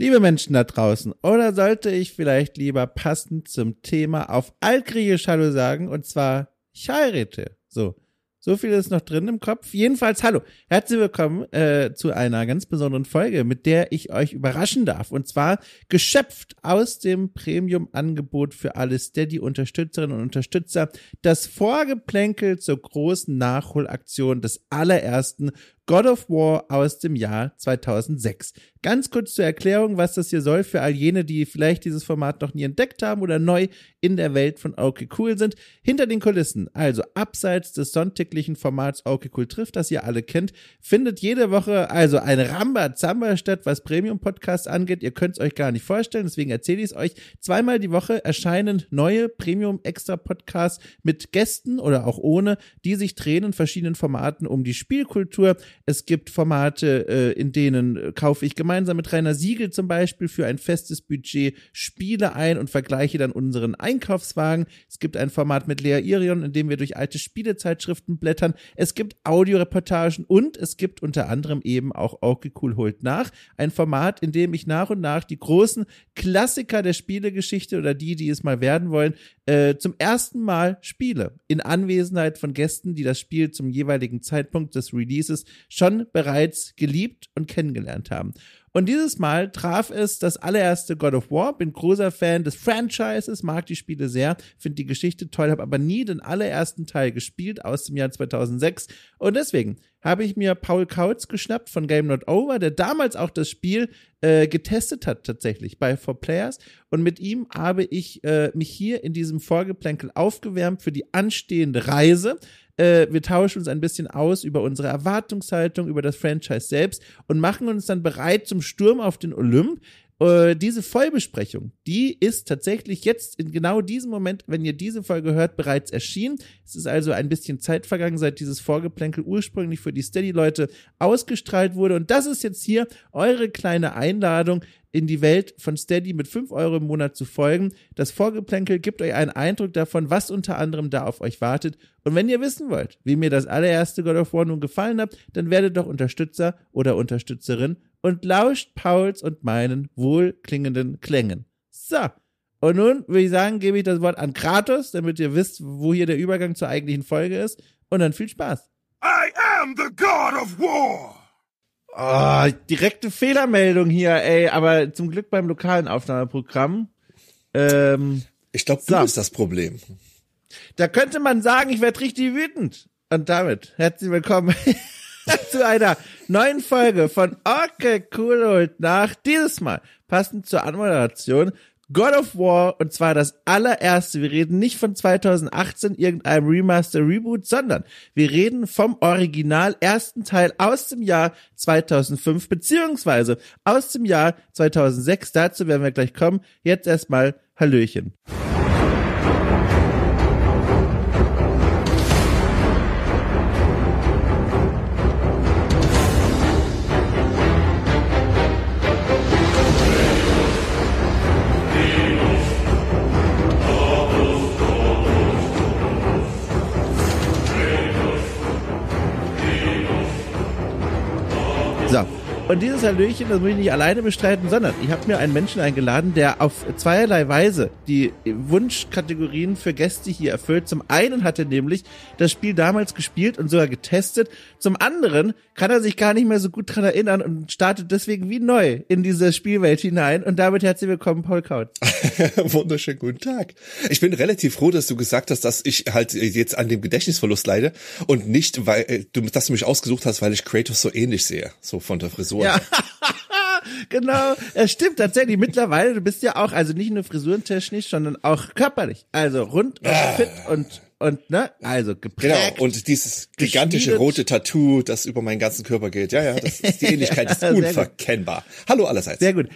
Liebe Menschen da draußen, oder sollte ich vielleicht lieber passend zum Thema auf Altgriechisch Hallo sagen, und zwar ich heirate. So. So viel ist noch drin im Kopf. Jedenfalls, hallo, herzlich willkommen äh, zu einer ganz besonderen Folge, mit der ich euch überraschen darf. Und zwar geschöpft aus dem Premium-Angebot für alle Steady-Unterstützerinnen und Unterstützer, das Vorgeplänkel zur großen Nachholaktion des allerersten God of War aus dem Jahr 2006. Ganz kurz zur Erklärung, was das hier soll für all jene, die vielleicht dieses Format noch nie entdeckt haben oder neu in der Welt von Okay Cool sind. Hinter den Kulissen, also abseits des sonntäglichen Formats Okay Cool trifft, das ihr alle kennt, findet jede Woche also ein Rambazamba statt, was Premium-Podcasts angeht. Ihr könnt es euch gar nicht vorstellen, deswegen erzähle ich es euch. Zweimal die Woche erscheinen neue Premium-Extra-Podcasts mit Gästen oder auch ohne, die sich drehen in verschiedenen Formaten um die Spielkultur, es gibt Formate, äh, in denen äh, kaufe ich gemeinsam mit Rainer Siegel zum Beispiel für ein festes Budget Spiele ein und vergleiche dann unseren Einkaufswagen. Es gibt ein Format mit Lea Irion, in dem wir durch alte Spielezeitschriften blättern. Es gibt Audioreportagen und es gibt unter anderem eben auch Okay Cool holt nach. Ein Format, in dem ich nach und nach die großen Klassiker der Spielegeschichte oder die, die es mal werden wollen, äh, zum ersten Mal spiele. In Anwesenheit von Gästen, die das Spiel zum jeweiligen Zeitpunkt des Releases schon bereits geliebt und kennengelernt haben. Und dieses Mal traf es das allererste God of War. Bin großer Fan des Franchises, mag die Spiele sehr, finde die Geschichte toll, habe aber nie den allerersten Teil gespielt aus dem Jahr 2006. Und deswegen habe ich mir Paul Kautz geschnappt von Game Not Over, der damals auch das Spiel äh, getestet hat tatsächlich bei 4Players. Und mit ihm habe ich äh, mich hier in diesem Vorgeplänkel aufgewärmt für die anstehende Reise. Äh, wir tauschen uns ein bisschen aus über unsere Erwartungshaltung, über das Franchise selbst und machen uns dann bereit zum Sturm auf den Olymp. Äh, diese Vollbesprechung, die ist tatsächlich jetzt in genau diesem Moment, wenn ihr diese Folge hört, bereits erschienen. Es ist also ein bisschen Zeit vergangen, seit dieses Vorgeplänkel ursprünglich für die Steady-Leute ausgestrahlt wurde. Und das ist jetzt hier eure kleine Einladung, in die Welt von Steady mit 5 Euro im Monat zu folgen. Das Vorgeplänkel gibt euch einen Eindruck davon, was unter anderem da auf euch wartet. Und wenn ihr wissen wollt, wie mir das allererste God of War nun gefallen hat, dann werdet doch Unterstützer oder Unterstützerin und lauscht Pauls und meinen wohlklingenden Klängen. So. Und nun würde ich sagen, gebe ich das Wort an Kratos, damit ihr wisst, wo hier der Übergang zur eigentlichen Folge ist. Und dann viel Spaß. I am the God of War! Oh, direkte Fehlermeldung hier, ey, aber zum Glück beim lokalen Aufnahmeprogramm. Ähm, ich glaube, du so. bist das Problem. Da könnte man sagen, ich werde richtig wütend. Und damit herzlich willkommen zu einer neuen Folge von Okay Cool und nach. Dieses Mal passend zur Anmoderation God of War und zwar das allererste. Wir reden nicht von 2018 irgendeinem Remaster Reboot, sondern wir reden vom Original ersten Teil aus dem Jahr 2005 beziehungsweise aus dem Jahr 2006. Dazu werden wir gleich kommen. Jetzt erstmal Hallöchen. Und dieses Hallöchen, das muss ich nicht alleine bestreiten, sondern ich habe mir einen Menschen eingeladen, der auf zweierlei Weise die Wunschkategorien für Gäste hier erfüllt. Zum einen hat er nämlich das Spiel damals gespielt und sogar getestet. Zum anderen kann er sich gar nicht mehr so gut dran erinnern und startet deswegen wie neu in diese Spielwelt hinein. Und damit herzlich willkommen, Paul Kaut. Wunderschönen guten Tag. Ich bin relativ froh, dass du gesagt hast, dass ich halt jetzt an dem Gedächtnisverlust leide und nicht, weil du, dass du mich ausgesucht hast, weil ich Kratos so ähnlich sehe, so von der Frisur. Ja. genau, es stimmt tatsächlich. Mittlerweile, du bist ja auch, also nicht nur frisurentechnisch, sondern auch körperlich. Also rund und Ah. fit und und ne, also geprägt. Genau, und dieses gigantische rote Tattoo, das über meinen ganzen Körper geht. Ja, ja, das ist, die Ähnlichkeit ist sehr gut. unverkennbar. Hallo allerseits. Sehr gut.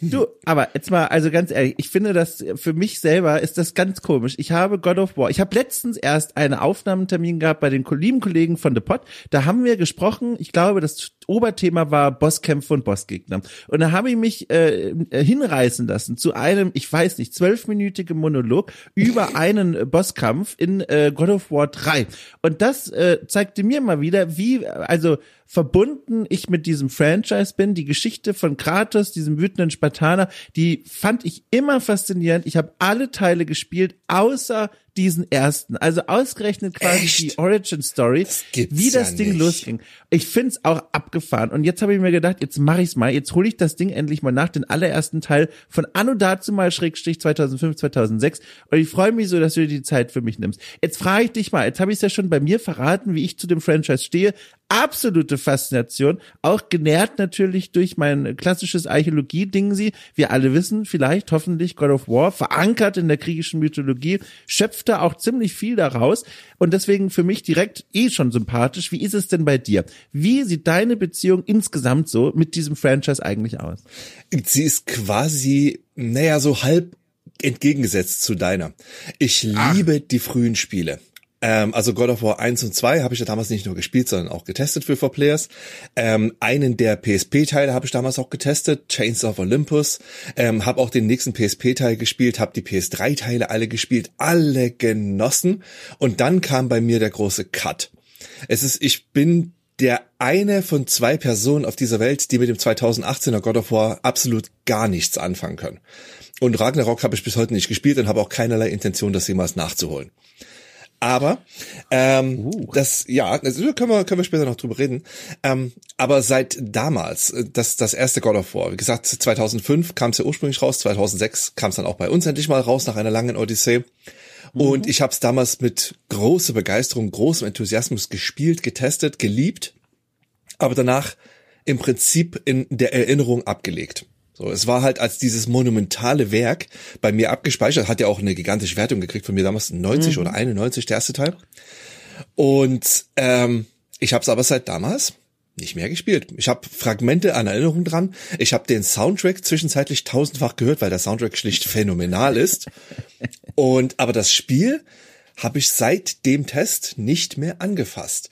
Du, aber jetzt mal, also ganz ehrlich, ich finde das für mich selber ist das ganz komisch. Ich habe God of War. Ich habe letztens erst einen Aufnahmetermin gehabt bei den lieben Kollegen von The Pod. Da haben wir gesprochen. Ich glaube, das Oberthema war Bosskämpfe und Bossgegner. Und da habe ich mich äh, hinreißen lassen zu einem, ich weiß nicht, zwölfminütigen Monolog über einen Bosskampf in äh, God of War 3. Und das äh, zeigte mir mal wieder, wie, also verbunden ich mit diesem Franchise bin. Die Geschichte von Kratos, diesem wütenden Spartaner, die fand ich immer faszinierend. Ich habe alle Teile gespielt, außer diesen ersten. Also ausgerechnet quasi Echt? die Origin Story, gibt's wie das ja Ding nicht. losging. Ich find's auch abgefahren. Und jetzt habe ich mir gedacht, jetzt mache ich's mal. Jetzt hole ich das Ding endlich mal nach, den allerersten Teil von Anno dazu mal Schrägstrich 2005, 2006. Und ich freue mich so, dass du dir die Zeit für mich nimmst. Jetzt frage ich dich mal, jetzt habe ich es ja schon bei mir verraten, wie ich zu dem Franchise stehe. Absolute Faszination, auch genährt natürlich durch mein klassisches Archäologie-Ding sie. Wir alle wissen, vielleicht, hoffentlich, God of War, verankert in der griechischen Mythologie, schöpfte auch ziemlich viel daraus und deswegen für mich direkt eh schon sympathisch. Wie ist es denn bei dir? Wie sieht deine Beziehung insgesamt so mit diesem Franchise eigentlich aus? Sie ist quasi, naja, so halb entgegengesetzt zu deiner. Ich liebe die frühen Spiele. Ähm, also God of War 1 und 2 habe ich ja damals nicht nur gespielt, sondern auch getestet für 4Players. Ähm, einen der PSP-Teile habe ich damals auch getestet, Chains of Olympus. Ähm, habe auch den nächsten PSP-Teil gespielt, habe die PS3-Teile alle gespielt, alle genossen. Und dann kam bei mir der große Cut. Es ist, ich bin der eine von zwei Personen auf dieser Welt, die mit dem 2018er God of War absolut gar nichts anfangen können. Und Ragnarok habe ich bis heute nicht gespielt und habe auch keinerlei Intention, das jemals nachzuholen. Aber ähm, das, ja, das können wir, können wir später noch drüber reden. Ähm, aber seit damals, äh, das, das erste God of War, wie gesagt, 2005 kam es ja ursprünglich raus, 2006 kam es dann auch bei uns endlich mal raus nach einer langen Odyssee. Und ich habe es damals mit großer Begeisterung, großem Enthusiasmus gespielt, getestet, geliebt, aber danach im Prinzip in der Erinnerung abgelegt. So, es war halt als dieses monumentale Werk bei mir abgespeichert, hat ja auch eine gigantische Wertung gekriegt von mir damals 90 oder 91 der erste Teil. Und ähm, ich habe es aber seit damals nicht mehr gespielt. Ich habe Fragmente an Erinnerung dran. Ich habe den Soundtrack zwischenzeitlich tausendfach gehört, weil der Soundtrack schlicht phänomenal ist. Und aber das Spiel habe ich seit dem Test nicht mehr angefasst.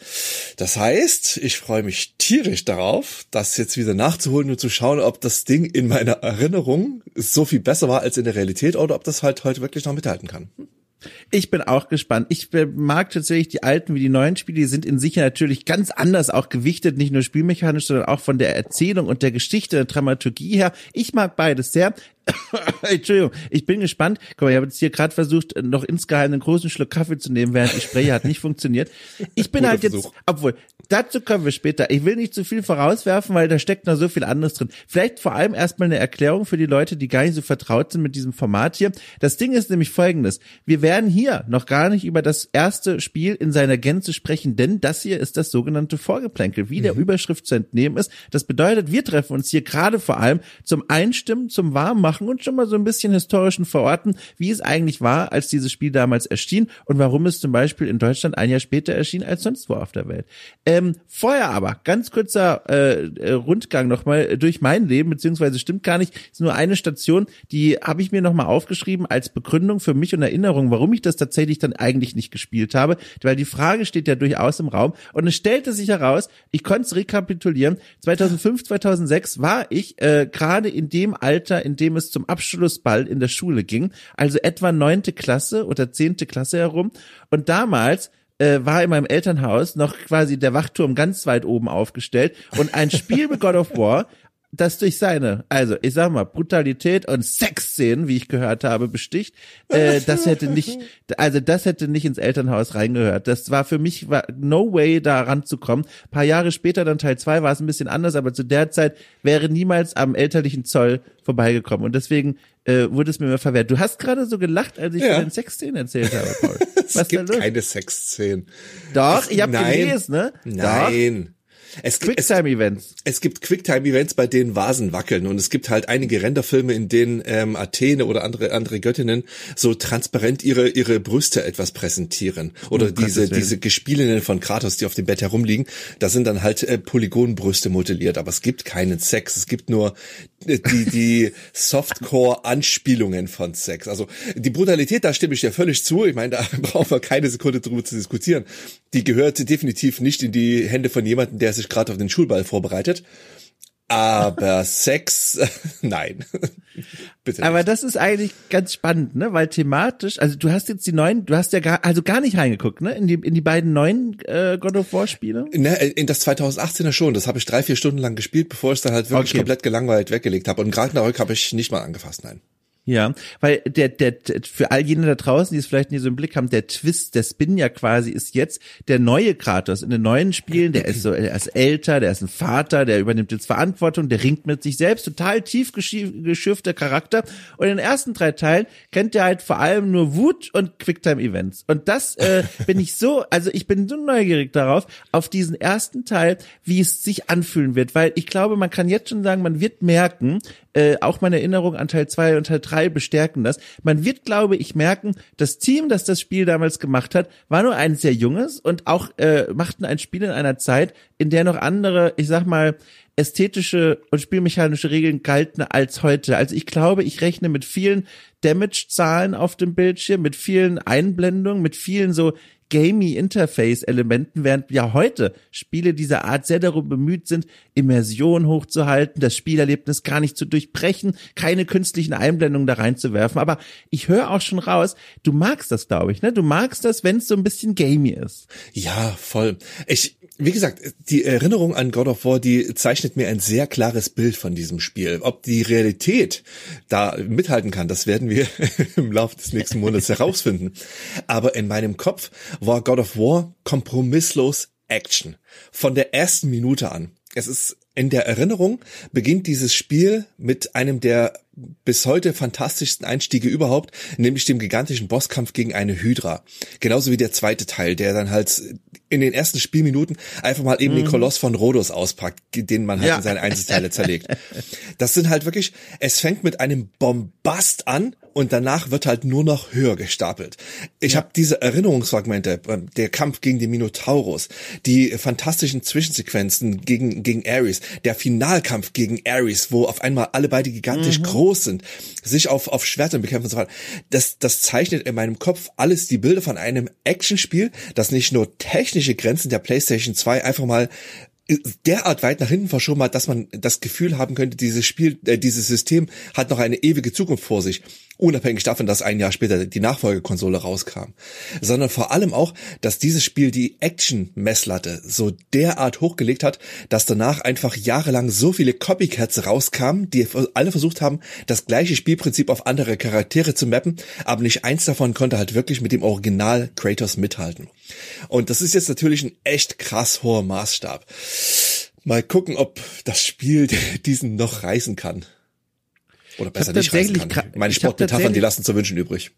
Das heißt, ich freue mich tierisch darauf, das jetzt wieder nachzuholen und zu schauen, ob das Ding in meiner Erinnerung so viel besser war als in der Realität oder ob das halt heute wirklich noch mithalten kann. Ich bin auch gespannt. Ich mag tatsächlich die alten wie die neuen Spiele. Die sind in sich natürlich ganz anders auch gewichtet, nicht nur spielmechanisch, sondern auch von der Erzählung und der Geschichte, der Dramaturgie her. Ich mag beides sehr. Entschuldigung, ich bin gespannt. Guck mal, ich habe jetzt hier gerade versucht, noch insgeheim einen großen Schluck Kaffee zu nehmen, während ich spreche, hat nicht funktioniert. Ich bin Guter halt jetzt, Versuch. obwohl, dazu kommen wir später. Ich will nicht zu viel vorauswerfen, weil da steckt noch so viel anderes drin. Vielleicht vor allem erstmal eine Erklärung für die Leute, die gar nicht so vertraut sind mit diesem Format hier. Das Ding ist nämlich folgendes. Wir werden hier noch gar nicht über das erste Spiel in seiner Gänze sprechen, denn das hier ist das sogenannte Vorgeplänkel, wie der Überschrift zu entnehmen ist. Das bedeutet, wir treffen uns hier gerade vor allem zum Einstimmen, zum Warmmachen und schon mal so ein bisschen historischen Verorten, wie es eigentlich war, als dieses Spiel damals erschien und warum es zum Beispiel in Deutschland ein Jahr später erschien als sonst wo auf der Welt. Ähm, vorher aber, ganz kurzer äh, äh, Rundgang nochmal durch mein Leben, beziehungsweise stimmt gar nicht, ist nur eine Station, die habe ich mir nochmal aufgeschrieben als Begründung für mich und Erinnerung, warum ich das tatsächlich dann eigentlich nicht gespielt habe, weil die Frage steht ja durchaus im Raum und es stellte sich heraus, ich konnte es rekapitulieren, 2005, 2006 war ich äh, gerade in dem Alter, in dem es zum Abschlussball in der Schule ging, also etwa neunte Klasse oder zehnte Klasse herum. Und damals äh, war in meinem Elternhaus noch quasi der Wachturm ganz weit oben aufgestellt. Und ein Spiel mit God of War, das durch seine, also ich sag mal, Brutalität und Sexszenen, wie ich gehört habe, besticht, äh, das hätte nicht, also das hätte nicht ins Elternhaus reingehört. Das war für mich war no way da ranzukommen. Ein paar Jahre später, dann Teil zwei war es ein bisschen anders, aber zu der Zeit wäre niemals am elterlichen Zoll vorbeigekommen und deswegen äh, wurde es mir immer verwehrt. Du hast gerade so gelacht, als ich Ja. von den Sexszenen erzählt habe, Paul. Es Was gibt keine Sexszenen. Doch, ich habe Nein. gelesen, ne? Doch. Es, gibt- Quicktime-Events. es gibt Quicktime-Events, bei denen Vasen wackeln und es gibt halt einige Renderfilme, in denen ähm, Athene oder andere andere Göttinnen so transparent ihre ihre Brüste etwas präsentieren oder Um diese diese Gespielinnen von Kratos, die auf dem Bett herumliegen. Da sind dann halt äh, Polygonbrüste modelliert, aber es gibt keinen Sex. Es gibt nur die, die Softcore-Anspielungen von Sex. Also die Brutalität, da stimme ich dir völlig zu. Ich meine, da brauchen wir keine Sekunde drüber zu diskutieren. Die gehört definitiv nicht in die Hände von jemandem, der sich gerade auf den Schulball vorbereitet. Aber Sex, nein. Bitte. Aber das ist eigentlich ganz spannend, ne? Weil thematisch, also du hast jetzt die neuen, du hast ja gar, also gar nicht reingeguckt, ne? In die, in die beiden neuen äh, God of War Spiele? Ne, in das 2018er schon. Das habe ich drei, vier Stunden lang gespielt, bevor ich es dann halt wirklich okay. komplett gelangweilt weggelegt habe. Und Ragnarök habe ich nicht mal angefasst, nein. Ja, weil der, der, für all jene da draußen, die es vielleicht nicht so im Blick haben, der Twist, der Spin ja quasi ist jetzt der neue Kratos in den neuen Spielen, der ist so, er ist älter, der ist ein Vater, der übernimmt jetzt Verantwortung, der ringt mit sich selbst, total tief geschürfter Charakter. Und in den ersten drei Teilen kennt er halt vor allem nur Wut und Quicktime-Events. Und das äh, bin ich so, also ich bin so neugierig darauf, auf diesen ersten Teil, wie es sich anfühlen wird, weil ich glaube, man kann jetzt schon sagen, man wird merken, äh, auch meine Erinnerung an Teil 2 und Teil 3 bestärken das. Man wird, glaube ich, merken, das Team, das das Spiel damals gemacht hat, war nur ein sehr junges und auch äh, machten ein Spiel in einer Zeit, in der noch andere, ich sag mal, ästhetische und spielmechanische Regeln galten als heute. Also ich glaube, ich rechne mit vielen Damage-Zahlen auf dem Bildschirm, mit vielen Einblendungen, mit vielen so gamey Interface-Elementen, während ja heute Spiele dieser Art sehr darum bemüht sind, Immersion hochzuhalten, das Spielerlebnis gar nicht zu durchbrechen, keine künstlichen Einblendungen da reinzuwerfen. Aber ich höre auch schon raus, du magst das, glaube ich, ne? Du magst das, wenn es so ein bisschen gamey ist. Ja, voll. Ich, wie gesagt, die Erinnerung an God of War, die zeichnet mir ein sehr klares Bild von diesem Spiel. Ob die Realität da mithalten kann, das werden wir im Laufe des nächsten Monats herausfinden. Aber in meinem Kopf war God of War kompromisslos Action. Von der ersten Minute an. Es ist in der Erinnerung beginnt dieses Spiel mit einem der bis heute fantastischsten Einstiege überhaupt, nämlich dem gigantischen Bosskampf gegen eine Hydra. Genauso wie der zweite Teil, der dann halt in den ersten Spielminuten einfach mal eben mhm. den Koloss von Rhodos auspackt, den man halt ja. in seine Einzelteile zerlegt. Das sind halt wirklich, es fängt mit einem Bombast an und danach wird halt nur noch höher gestapelt. Ich ja. habe diese Erinnerungsfragmente, ähm, der Kampf gegen den Minotaurus, die fantastischen Zwischensequenzen gegen, gegen Ares, der Finalkampf gegen Ares, wo auf einmal alle beide gigantisch mhm. groß sind, sich auf, auf Schwertern bekämpfen und so weiter. Das, das zeichnet in meinem Kopf alles die Bilder von einem Actionspiel, das nicht nur technische Grenzen der PlayStation 2 einfach mal derart weit nach hinten verschoben hat, dass man das Gefühl haben könnte, dieses Spiel, äh, dieses System hat noch eine ewige Zukunft vor sich, unabhängig davon, dass ein Jahr später die Nachfolgekonsole rauskam, sondern vor allem auch, dass dieses Spiel die Action-Messlatte so derart hochgelegt hat, dass danach einfach jahrelang so viele Copycats rauskamen, die alle versucht haben, das gleiche Spielprinzip auf andere Charaktere zu mappen, aber nicht eins davon konnte halt wirklich mit dem Original Kratos mithalten. Und das ist jetzt natürlich ein echt krass hoher Maßstab. Mal gucken, ob das Spiel diesen noch reißen kann. Oder besser nicht reißen kann. Meine Sportmetaphern, die lassen zu wünschen übrig.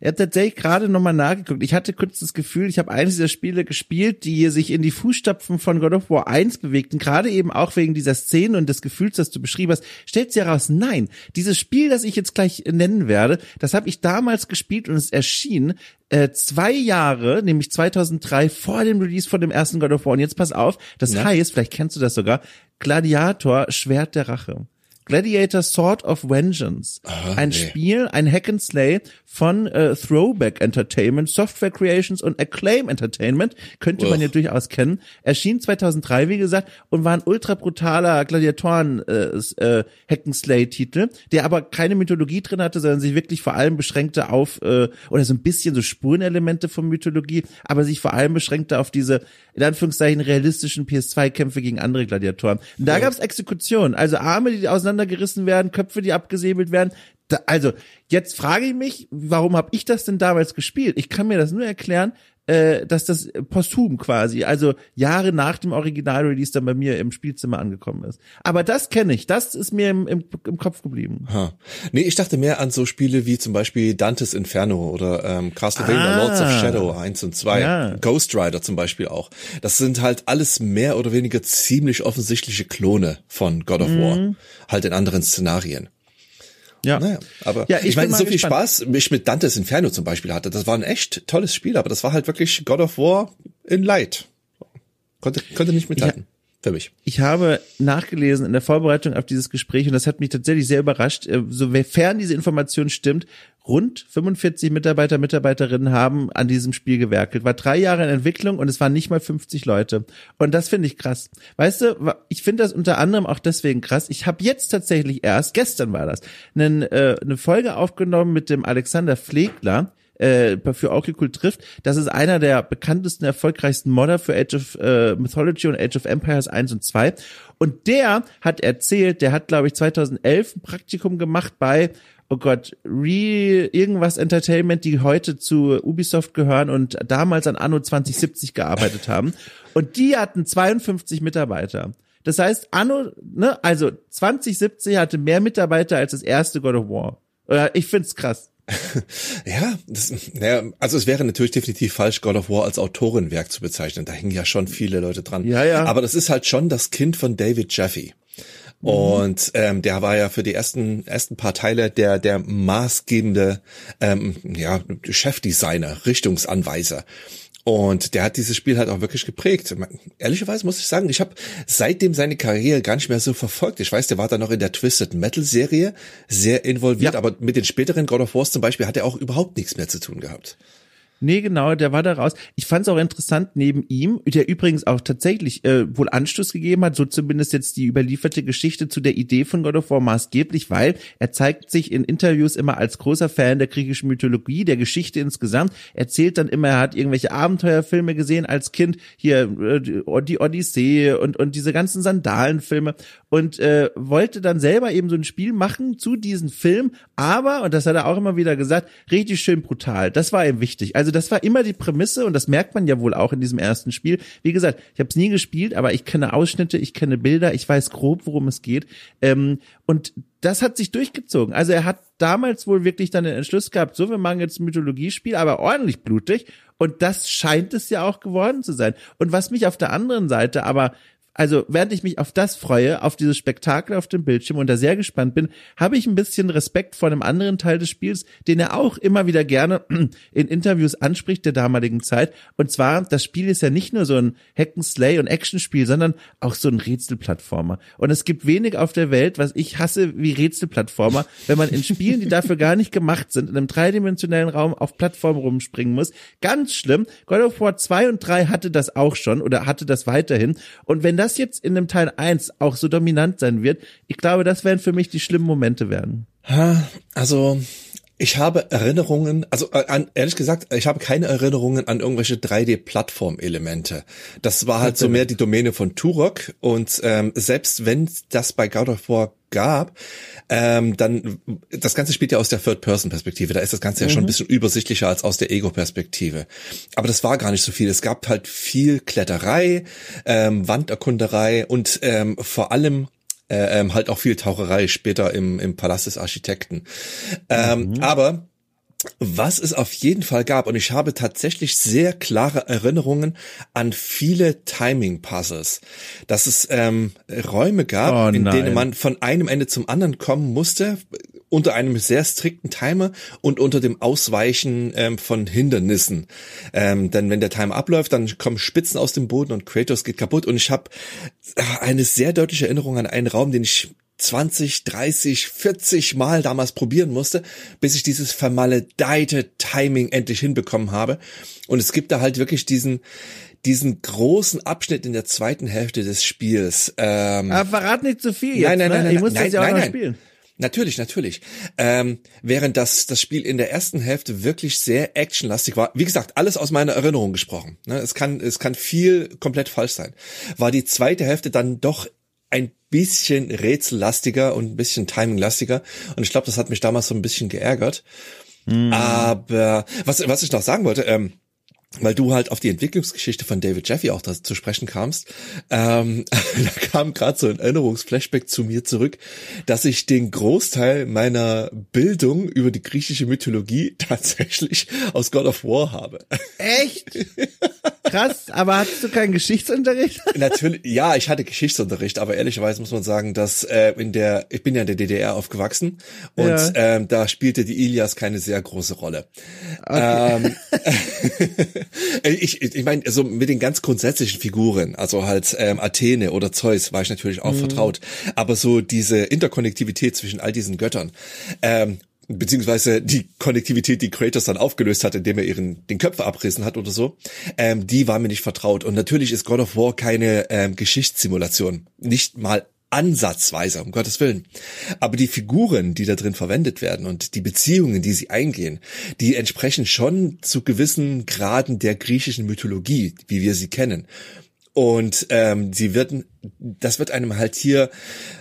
Er hat tatsächlich gerade nochmal nachgeguckt. Ich hatte kurz das Gefühl, ich habe eines dieser Spiele gespielt, die sich in die Fußstapfen von God of War 1 bewegten, gerade eben auch wegen dieser Szene und des Gefühls, das du beschrieben hast. Stellt sich heraus, nein, dieses Spiel, das ich jetzt gleich nennen werde, das habe ich damals gespielt und es erschien äh, zwei Jahre, nämlich 2003, vor dem Release von dem ersten God of War. Und jetzt pass auf, das ja. heißt, vielleicht kennst du das sogar, Gladiator, Schwert der Rache. Gladiator Sword of Vengeance. Aha, ein nee. Spiel, ein Hack and Slay von äh, Throwback Entertainment, Software Creations und Acclaim Entertainment, könnte Uch. man ja durchaus kennen. Erschien 2003, wie gesagt, und war ein ultra brutaler Gladiatoren äh, äh, Hack and Slay Titel, der aber keine Mythologie drin hatte, sondern sich wirklich vor allem beschränkte auf äh, oder so ein bisschen so Spurenelemente von Mythologie, aber sich vor allem beschränkte auf diese in Anführungszeichen realistischen PS2-Kämpfe gegen andere Gladiatoren. Und da ja. gab es Exekutionen, also Arme, die auseinandergerissen werden, Köpfe, die abgesäbelt werden. Da, also jetzt frage ich mich, warum habe ich das denn damals gespielt? Ich kann mir das nur erklären, äh, dass das posthum quasi, also Jahre nach dem Original-Release dann bei mir im Spielzimmer angekommen ist. Aber das kenne ich, das ist mir im, im, im Kopf geblieben. Ha. Nee, ich dachte mehr an so Spiele wie zum Beispiel Dantes Inferno oder ähm, Castlevania ah, Lords of Shadow 1 und 2, ja. Ghost Rider zum Beispiel auch. Das sind halt alles mehr oder weniger ziemlich offensichtliche Klone von God of War, mhm. halt in anderen Szenarien. Ja. Naja, aber ja, ich, ich meine, so viel gespannt. Spaß ich mit Dantes Inferno zum Beispiel hatte. Das war ein echt tolles Spiel, aber das war halt wirklich God of War in Light. Konnte, konnte nicht mithalten. Für mich. Ich habe nachgelesen in der Vorbereitung auf dieses Gespräch und das hat mich tatsächlich sehr überrascht, äh, sofern diese Information stimmt, rund 45 Mitarbeiter, Mitarbeiterinnen haben an diesem Spiel gewerkelt. War drei Jahre in Entwicklung und es waren nicht mal 50 Leute. Und das finde ich krass. Weißt du, ich finde das unter anderem auch deswegen krass. Ich habe jetzt tatsächlich erst, gestern war das, einen, äh, eine Folge aufgenommen mit dem Alexander Pflegler, äh, für Orkikul trifft. Das ist einer der bekanntesten, erfolgreichsten Modder für Age of äh, Mythology und Age of Empires 1 und 2. Und der hat erzählt, der hat, glaube ich, 2011 ein Praktikum gemacht bei oh Gott, Re irgendwas Entertainment, die heute zu Ubisoft gehören und damals an Anno 2070 gearbeitet haben. Und die hatten 52 Mitarbeiter. Das heißt, Anno, ne, also 2070 hatte mehr Mitarbeiter als das erste God of War. Ich find's krass. ja, das, ja, also es wäre natürlich definitiv falsch, God of War als Autorenwerk zu bezeichnen. Da hängen ja schon viele Leute dran. Ja, ja. Aber das ist halt schon das Kind von David Jaffe. Mhm. Und ähm, der war ja für die ersten ersten paar Teile der der maßgebende ähm, ja Chefdesigner, Richtungsanweiser. Und der hat dieses Spiel halt auch wirklich geprägt. Ehrlicherweise muss ich sagen, ich habe seitdem seine Karriere gar nicht mehr so verfolgt. Ich weiß, der war da noch in der Twisted Metal Serie sehr involviert, ja. aber mit den späteren God of Wars zum Beispiel hat er auch überhaupt nichts mehr zu tun gehabt. Nee, genau, der war da raus. Ich fand es auch interessant neben ihm, der übrigens auch tatsächlich äh, wohl Anstoß gegeben hat, so zumindest jetzt die überlieferte Geschichte zu der Idee von God of War maßgeblich, weil er zeigt sich in Interviews immer als großer Fan der griechischen Mythologie, der Geschichte insgesamt, erzählt dann immer, er hat irgendwelche Abenteuerfilme gesehen als Kind, hier äh, die Odyssee und, und diese ganzen Sandalenfilme und äh, wollte dann selber eben so ein Spiel machen zu diesem Film, aber, und das hat er auch immer wieder gesagt, richtig schön brutal. Das war ihm wichtig. Also das war immer die Prämisse und das merkt man ja wohl auch in diesem ersten Spiel. Wie gesagt, ich habe es nie gespielt, aber ich kenne Ausschnitte, ich kenne Bilder, ich weiß grob, worum es geht. Ähm, und das hat sich durchgezogen. Also er hat damals wohl wirklich dann den Entschluss gehabt, so, wir machen jetzt ein Mythologiespiel, aber ordentlich blutig. Und das scheint es ja auch geworden zu sein. Und was mich auf der anderen Seite aber also während ich mich auf das freue, auf dieses Spektakel auf dem Bildschirm und da sehr gespannt bin, habe ich ein bisschen Respekt vor einem anderen Teil des Spiels, den er auch immer wieder gerne in Interviews anspricht der damaligen Zeit. Und zwar, das Spiel ist ja nicht nur so ein Hack'n'Slay und Actionspiel, sondern auch so ein Rätselplattformer. Und es gibt wenig auf der Welt, was ich hasse wie Rätselplattformer, wenn man in Spielen, die dafür gar nicht gemacht sind, in einem dreidimensionellen Raum auf Plattformen rumspringen muss. Ganz schlimm. God of War 2 und 3 hatte das auch schon oder hatte das weiterhin. Und wenn das jetzt in dem Teil 1 auch so dominant sein wird, ich glaube, das werden für mich die schlimmen Momente werden. Also, ich habe Erinnerungen, also äh, an, ehrlich gesagt, ich habe keine Erinnerungen an irgendwelche 3D-Plattform-Elemente. Das war halt so mehr die Domäne von Turok und ähm, selbst wenn das bei God of War gab, ähm, dann das Ganze spielt ja aus der Third-Person-Perspektive. Da ist das Ganze mhm. ja schon ein mhm. bisschen übersichtlicher als aus der Ego-Perspektive. Aber das war gar nicht so viel. Es gab halt viel Kletterei, ähm, Wanderkunderei und ähm, vor allem ähm, halt auch viel Taucherei später im, im Palast des Architekten. Ähm, mhm. Aber was es auf jeden Fall gab, und ich habe tatsächlich sehr klare Erinnerungen an viele Timing-Puzzles, dass es ähm, Räume gab, oh, in denen man von einem Ende zum anderen kommen musste, unter einem sehr strikten Timer und unter dem Ausweichen ähm, von Hindernissen. Ähm, denn wenn der Timer abläuft, dann kommen Spitzen aus dem Boden und Kratos geht kaputt. Und ich habe äh, eine sehr deutliche Erinnerung an einen Raum, den ich 20, 30, 40 Mal damals probieren musste, bis ich dieses vermaledeite Timing endlich hinbekommen habe. Und es gibt da halt wirklich diesen, diesen großen Abschnitt in der zweiten Hälfte des Spiels. Ähm, Aber verrat nicht zu viel. Jetzt, nein, nein, ne? nein, nein, ich muss nein, das ja nein, auch noch nein. spielen. Natürlich, natürlich. Ähm, während das, das Spiel in der ersten Hälfte wirklich sehr actionlastig war, wie gesagt, alles aus meiner Erinnerung gesprochen. Ne? Es kann, es kann viel komplett falsch sein. War die zweite Hälfte dann doch ein bisschen rätsellastiger und ein bisschen timinglastiger. Und ich glaube, das hat mich damals so ein bisschen geärgert. Mm. Aber was, was ich noch sagen wollte, ähm, weil du halt auf die Entwicklungsgeschichte von David Jeffy auch da zu sprechen kamst, ähm, da kam gerade so ein Erinnerungsflashback zu mir zurück, dass ich den Großteil meiner Bildung über die griechische Mythologie tatsächlich aus God of War habe. Echt? Krass, aber hattest du keinen Geschichtsunterricht? Natürlich, ja, ich hatte Geschichtsunterricht, aber ehrlicherweise muss man sagen, dass äh, in der, ich bin ja in der DDR aufgewachsen und Ja. ähm, da spielte die Ilias keine sehr große Rolle. Ähm, ich ich, ich meine, so mit den ganz grundsätzlichen Figuren, also halt ähm, Athene oder Zeus, war ich natürlich auch vertraut, aber so diese Interkonnektivität zwischen all diesen Göttern, ähm, beziehungsweise die Konnektivität, die Kratos dann aufgelöst hat, indem er ihren den Köpfe abrissen hat oder so, ähm, die war mir nicht vertraut. Und natürlich ist God of War keine ähm, Geschichtssimulation, nicht mal ansatzweise, um Gottes Willen. Aber die Figuren, die da drin verwendet werden und die Beziehungen, die sie eingehen, die entsprechen schon zu gewissen Graden der griechischen Mythologie, wie wir sie kennen. Und ähm, sie werden, das wird einem halt hier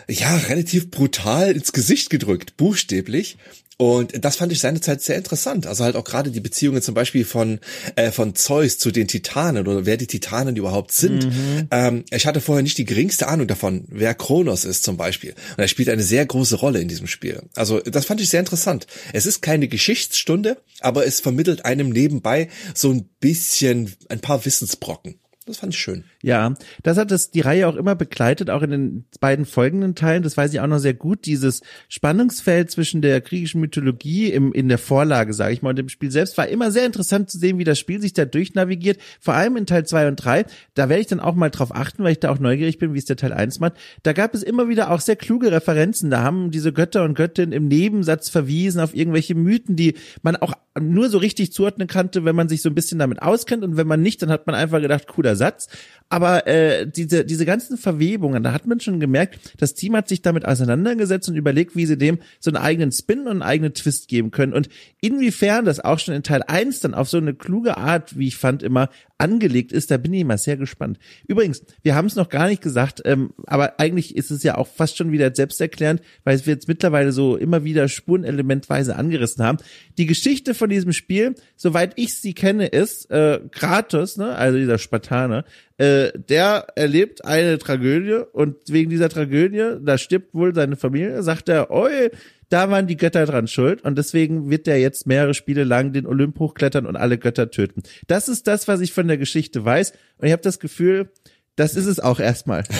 ja relativ brutal ins Gesicht gedrückt, buchstäblich. Und das fand ich seinerzeit sehr interessant. Also halt auch gerade die Beziehungen zum Beispiel von äh, von Zeus zu den Titanen oder wer die Titanen überhaupt sind. Ähm, ich hatte vorher nicht die geringste Ahnung davon, wer Kronos ist zum Beispiel. Und er spielt eine sehr große Rolle in diesem Spiel. Also das fand ich sehr interessant. Es ist keine Geschichtsstunde, aber es vermittelt einem nebenbei so ein bisschen ein paar Wissensbrocken. Das fand ich schön. Ja, das hat das die Reihe auch immer begleitet, auch in den beiden folgenden Teilen. Das weiß ich auch noch sehr gut. Dieses Spannungsfeld zwischen der griechischen Mythologie im, in der Vorlage, sage ich mal, und dem Spiel selbst war immer sehr interessant zu sehen, wie das Spiel sich da durchnavigiert. Vor allem in Teil zwei und drei. Da werde ich dann auch mal drauf achten, weil ich da auch neugierig bin, wie es der Teil eins macht. Da gab es immer wieder auch sehr kluge Referenzen. Da haben diese Götter und Göttinnen im Nebensatz verwiesen auf irgendwelche Mythen, die man auch nur so richtig zuordnen kannte, wenn man sich so ein bisschen damit auskennt. Und wenn man nicht, dann hat man einfach gedacht, cooler Satz. Aber äh, diese, diese ganzen Verwebungen, da hat man schon gemerkt, das Team hat sich damit auseinandergesetzt und überlegt, wie sie dem so einen eigenen Spin und einen eigenen Twist geben können. Und inwiefern das auch schon in Teil 1 dann auf so eine kluge Art, wie ich fand, immer angelegt ist, da bin ich immer sehr gespannt. Übrigens, wir haben es noch gar nicht gesagt, ähm, aber eigentlich ist es ja auch fast schon wieder selbsterklärend, weil wir jetzt mittlerweile so immer wieder spurenelementweise angerissen haben. Die Geschichte von diesem Spiel, soweit ich sie kenne, ist äh, Kratos, ne, also dieser Spartaner, äh, der erlebt eine Tragödie und wegen dieser Tragödie, da stirbt wohl seine Familie, sagt er, oi, da waren die Götter dran schuld und deswegen wird der jetzt mehrere Spiele lang den Olymp hochklettern und alle Götter töten. Das ist das, was ich von der Geschichte weiß und ich habe das Gefühl, das ist es auch erstmal.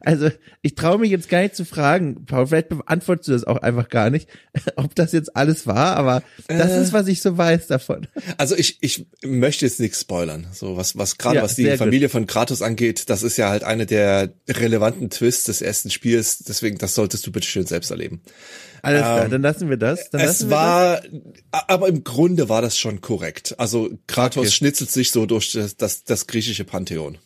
also ich traue mich jetzt gar nicht zu fragen, Paul, vielleicht beantwortest du das auch einfach gar nicht, ob das jetzt alles war, aber das Äh. ist, was ich so weiß davon. Also ich, ich möchte jetzt nichts spoilern. So was, was gerade Ja, was die Familie von Kratos angeht, das ist ja halt eine der relevanten Twists des ersten Spiels. Deswegen, das solltest du bitte schön selbst erleben. Alles klar, Ähm, dann lassen wir das. Dann es wir war, aber im Grunde war das schon korrekt. Also Kratos Okay. schnitzelt sich so durch das, das, das griechische Pantheon.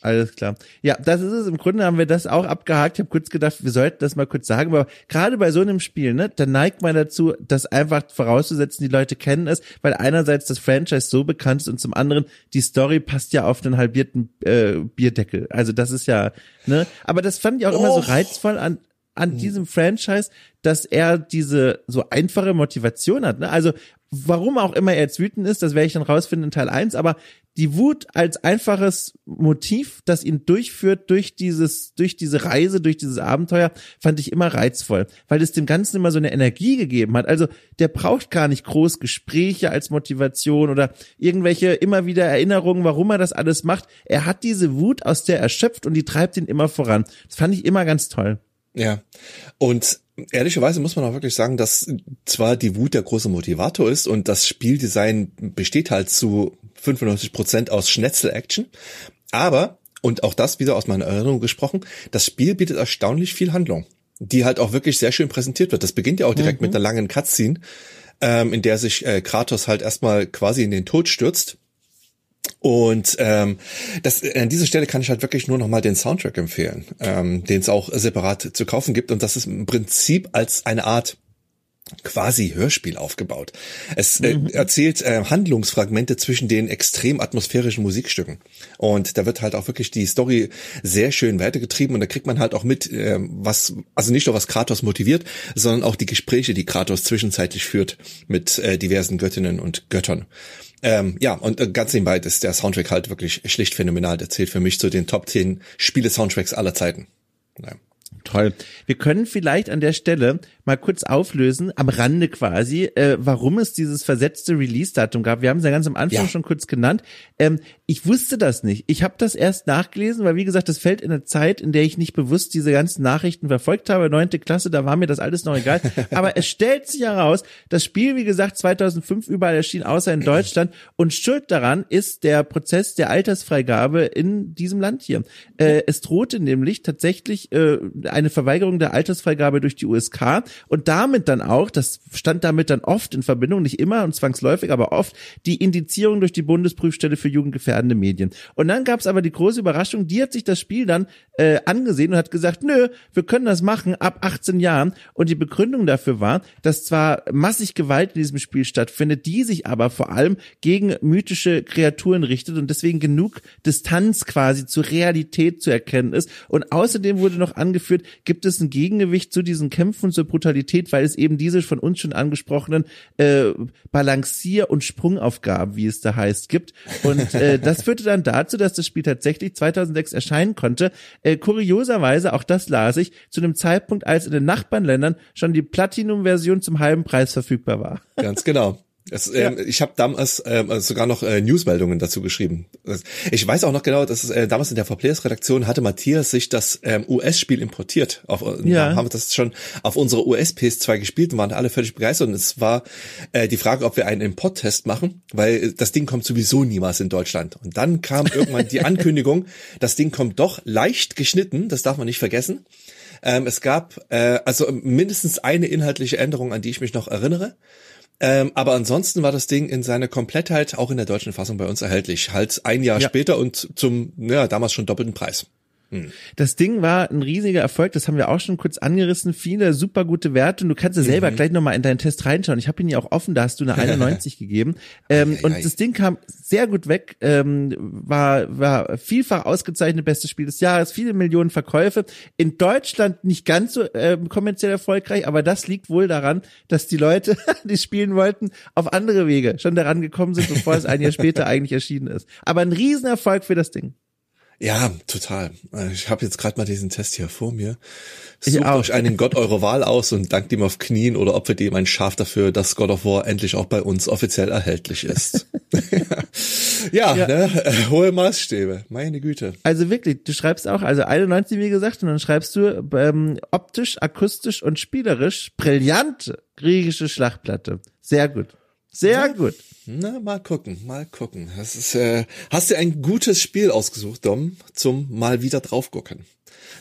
Alles klar. Ja, das ist es. Im Grunde haben wir das auch abgehakt. Ich habe kurz gedacht, wir sollten das mal kurz sagen. Aber gerade bei so einem Spiel, ne, da neigt man dazu, das einfach vorauszusetzen, die Leute kennen es, weil einerseits das Franchise so bekannt ist und zum anderen die Story passt ja auf den halbierten äh, Bierdeckel. Also das ist ja, ne. Aber das fand ich auch immer so reizvoll an an diesem Franchise, dass er diese so einfache Motivation hat. Ne? Also warum auch immer er jetzt wütend ist, das werde ich dann rausfinden in Teil 1, aber die Wut als einfaches Motiv, das ihn durchführt durch dieses, durch diese Reise, durch dieses Abenteuer, fand ich immer reizvoll, weil es dem Ganzen immer so eine Energie gegeben hat. Also der braucht gar nicht groß Gespräche als Motivation oder irgendwelche immer wieder Erinnerungen, warum er das alles macht. Er hat diese Wut, aus der er schöpft und die treibt ihn immer voran. Das fand ich immer ganz toll. Ja. Und ehrlicherweise muss man auch wirklich sagen, dass zwar die Wut der große Motivator ist und das Spieldesign besteht halt zu 95 Prozent aus Schnetzel-Action, aber, und auch das wieder aus meiner Erinnerung gesprochen, das Spiel bietet erstaunlich viel Handlung, die halt auch wirklich sehr schön präsentiert wird. Das beginnt ja auch direkt mit einer langen Cutscene, ähm, in der sich äh, Kratos halt erstmal quasi in den Tod stürzt. Und ähm, das, an dieser Stelle kann ich halt wirklich nur noch mal den Soundtrack empfehlen, ähm, den es auch separat zu kaufen gibt. Und das ist im Prinzip als eine Art quasi Hörspiel aufgebaut. Es äh, erzählt äh, Handlungsfragmente zwischen den extrem atmosphärischen Musikstücken. Und da wird halt auch wirklich die Story sehr schön weitergetrieben und da kriegt man halt auch mit, äh, was, also nicht nur was Kratos motiviert, sondern auch die Gespräche, die Kratos zwischenzeitlich führt mit äh, diversen Göttinnen und Göttern. Ähm, ja, und äh, ganz nebenbei ist der Soundtrack halt wirklich schlicht phänomenal. Der zählt für mich zu den Top 10 Spiele-Soundtracks aller Zeiten. Ja. Toll. Wir können vielleicht an der Stelle mal kurz auflösen, am Rande quasi, äh, warum es dieses versetzte Release-Datum gab. Wir haben es ja ganz am Anfang Ja. schon kurz genannt. Ähm, ich wusste das nicht. Ich habe das erst nachgelesen, weil wie gesagt, das fällt in eine Zeit, in der ich nicht bewusst diese ganzen Nachrichten verfolgt habe. Neunte Klasse, da war mir das alles noch egal. Aber es stellt sich heraus, das Spiel, wie gesagt, 2005 überall erschien, außer in Deutschland. Und schuld daran ist der Prozess der Altersfreigabe in diesem Land hier. Äh, es drohte nämlich tatsächlich äh, eine Verweigerung der Altersfreigabe durch die USK und damit dann auch, das stand damit dann oft in Verbindung, nicht immer und zwangsläufig, aber oft, die Indizierung durch die Bundesprüfstelle für jugendgefährdende Medien. Und dann gab es aber die große Überraschung, die hat sich das Spiel dann äh, angesehen und hat gesagt, nö, wir können das machen ab 18 Jahren. Und die Begründung dafür war, dass zwar massig Gewalt in diesem Spiel stattfindet, die sich aber vor allem gegen mythische Kreaturen richtet und deswegen genug Distanz quasi zur Realität zu erkennen ist. Und außerdem wurde noch angeführt, gibt es ein Gegengewicht zu diesen Kämpfen zur Brutalität, weil es eben diese von uns schon angesprochenen äh, Balancier- und Sprungaufgaben, wie es da heißt, gibt. Und äh, das führte dann dazu, dass das Spiel tatsächlich 2006 erscheinen konnte. Äh, kurioserweise, auch das las ich, zu einem Zeitpunkt, als in den Nachbarländern schon die Platinum-Version zum halben Preis verfügbar war. Ganz genau. Es, ähm, Ich habe damals ähm, sogar noch äh, Newsmeldungen dazu geschrieben. Ich weiß auch noch genau, dass es, äh, damals in der Verplayers-Redaktion hatte Matthias sich das ähm, US-Spiel importiert. Auf, Ja. ja. haben wir das schon auf unsere US-PS2 gespielt und waren alle völlig begeistert. Und es war äh, die Frage, ob wir einen Import-Test machen, weil das Ding kommt sowieso niemals in Deutschland. Und dann kam irgendwann die Ankündigung, das Ding kommt doch leicht geschnitten, das darf man nicht vergessen. Ähm, es gab äh, also mindestens eine inhaltliche Änderung, an die ich mich noch erinnere. Ähm, aber ansonsten war das Ding in seiner Komplettheit auch in der deutschen Fassung bei uns erhältlich. Halt ein Jahr Ja. später und zum, ja, damals schon doppelten Preis. Das Ding war ein riesiger Erfolg, das haben wir auch schon kurz angerissen. Viele super gute Werte und du kannst ja selber Mhm. gleich nochmal in deinen Test reinschauen. Ich habe ihn ja auch offen, da hast du eine 91 gegeben. Ähm, Ei, ei, und ei. das Ding kam sehr gut weg, ähm, war, war vielfach ausgezeichnet, bestes Spiel des Jahres, viele Millionen Verkäufe. In Deutschland nicht ganz so ähm, kommerziell erfolgreich, aber das liegt wohl daran, dass die Leute, die spielen wollten, auf andere Wege schon daran gekommen sind, bevor es ein Jahr später eigentlich erschienen ist. Aber ein Riesenerfolg für das Ding. Ja, total. Äh, Ich habe jetzt gerade mal diesen Test hier vor mir. Ich Sucht auch. euch einen Gott eurer Wahl aus und dankt ihm auf Knien oder opfert ihm ein Schaf dafür, dass God of War endlich auch bei uns offiziell erhältlich ist. ja, Ja. Ne? Äh, hohe Maßstäbe. Meine Güte. Also wirklich, du schreibst auch, also 91 wie gesagt, und dann schreibst du ähm, optisch, akustisch und spielerisch brillante griechische Schlachtplatte. Sehr gut. Sehr gut. Na, mal gucken, mal gucken. Das ist, äh, hast du ein gutes Spiel ausgesucht, Dom, zum mal wieder drauf gucken.